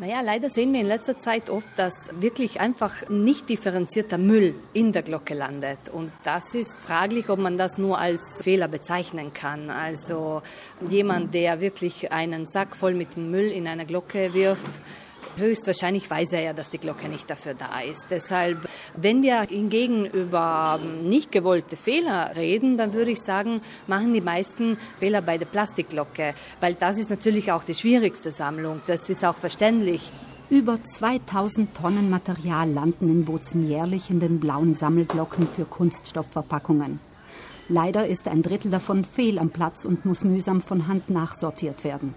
Naja, leider sehen wir in letzter Zeit oft, dass wirklich einfach nicht differenzierter Müll in der Glocke landet. Und das ist fraglich, ob man das nur als Fehler bezeichnen kann. Also jemand, der wirklich einen Sack voll mit Müll in eine Glocke wirft, Höchstwahrscheinlich weiß er ja, dass die Glocke nicht dafür da ist. Deshalb, wenn wir hingegen über nicht gewollte Fehler reden, dann würde ich sagen, machen die meisten Fehler bei der Plastikglocke, weil das ist natürlich auch die schwierigste Sammlung. Das ist auch verständlich. Über 2000 Tonnen Material landen in Bozen jährlich in den blauen Sammelglocken für Kunststoffverpackungen. Leider ist ein Drittel davon fehl am Platz und muss mühsam von Hand nachsortiert werden.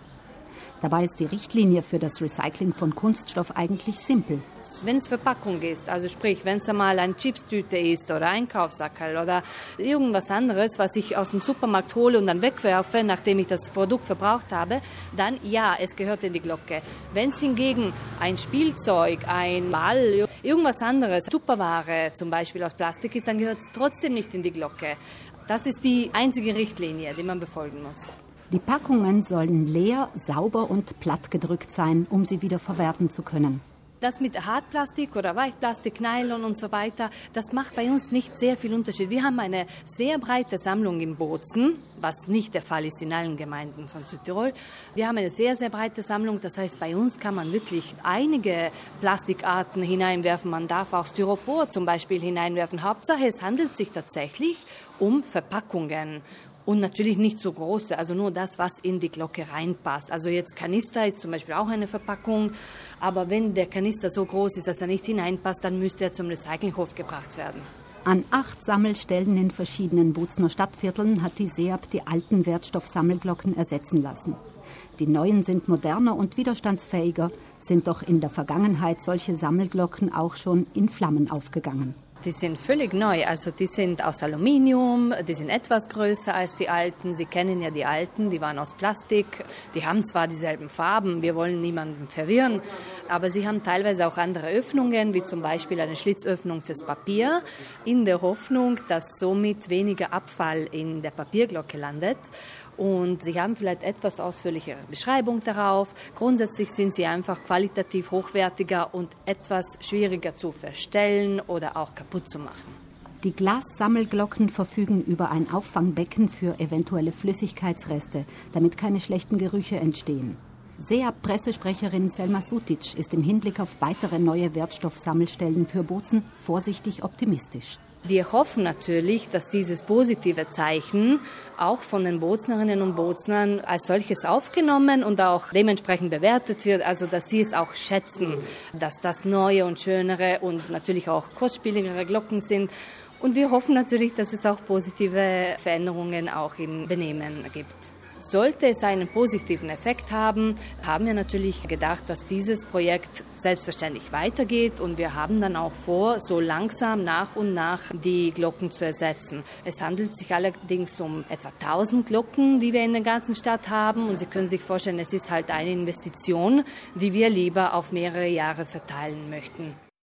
Dabei ist die Richtlinie für das Recycling von Kunststoff eigentlich simpel. Wenn es Verpackung ist, also sprich, wenn es einmal eine Chipstüte ist oder Einkaufssackerl oder irgendwas anderes, was ich aus dem Supermarkt hole und dann wegwerfe, nachdem ich das Produkt verbraucht habe, dann ja, es gehört in die Glocke. Wenn es hingegen ein Spielzeug, ein Ball, irgendwas anderes, Tupperware zum Beispiel aus Plastik ist, dann gehört es trotzdem nicht in die Glocke. Das ist die einzige Richtlinie, die man befolgen muss. Die Packungen sollen leer, sauber und platt gedrückt sein, um sie wieder verwerten zu können. Das mit Hartplastik oder Weichplastik, Nylon und so weiter, das macht bei uns nicht sehr viel Unterschied. Wir haben eine sehr breite Sammlung in Bozen, was nicht der Fall ist in allen Gemeinden von Südtirol. Wir haben eine sehr, sehr breite Sammlung. Das heißt, bei uns kann man wirklich einige Plastikarten hineinwerfen. Man darf auch Styropor zum Beispiel hineinwerfen. Hauptsache, es handelt sich tatsächlich um Verpackungen und natürlich nicht so große, also nur das, was in die Glocke reinpasst. Also jetzt Kanister ist zum Beispiel auch eine Verpackung, aber wenn der Kanister so groß ist, dass er nicht hineinpasst, dann müsste er zum Recyclinghof gebracht werden. An acht Sammelstellen in verschiedenen Bozner Stadtvierteln hat die SEAB die alten Wertstoffsammelglocken ersetzen lassen. Die neuen sind moderner und widerstandsfähiger, sind doch in der Vergangenheit solche Sammelglocken auch schon in Flammen aufgegangen. Die sind völlig neu. Also die sind aus Aluminium, die sind etwas größer als die alten. Sie kennen ja die alten, die waren aus Plastik. Die haben zwar dieselben Farben, wir wollen niemanden verwirren, aber sie haben teilweise auch andere Öffnungen, wie zum Beispiel eine Schlitzöffnung fürs Papier, in der Hoffnung, dass somit weniger Abfall in der Papierglocke landet. Und sie haben vielleicht etwas ausführlichere Beschreibung darauf. Grundsätzlich sind sie einfach qualitativ hochwertiger und etwas schwieriger zu verstellen oder auch kaputt zu machen. Die Glassammelglocken verfügen über ein Auffangbecken für eventuelle Flüssigkeitsreste, damit keine schlechten Gerüche entstehen. SEA-Pressesprecherin Selma Sutic ist im Hinblick auf weitere neue Wertstoffsammelstellen für Bozen vorsichtig optimistisch. Wir hoffen natürlich, dass dieses positive Zeichen auch von den Boznerinnen und Boznern als solches aufgenommen und auch dementsprechend bewertet wird, also dass sie es auch schätzen, dass das neue und schönere und natürlich auch kostspieligere Glocken sind. Und wir hoffen natürlich, dass es auch positive Veränderungen auch im Benehmen gibt. Sollte es einen positiven Effekt haben, haben wir natürlich gedacht, dass dieses Projekt selbstverständlich weitergeht und wir haben dann auch vor, so langsam nach und nach die Glocken zu ersetzen. Es handelt sich allerdings um etwa 1000 Glocken, die wir in der ganzen Stadt haben und Sie können sich vorstellen, es ist halt eine Investition, die wir lieber auf mehrere Jahre verteilen möchten.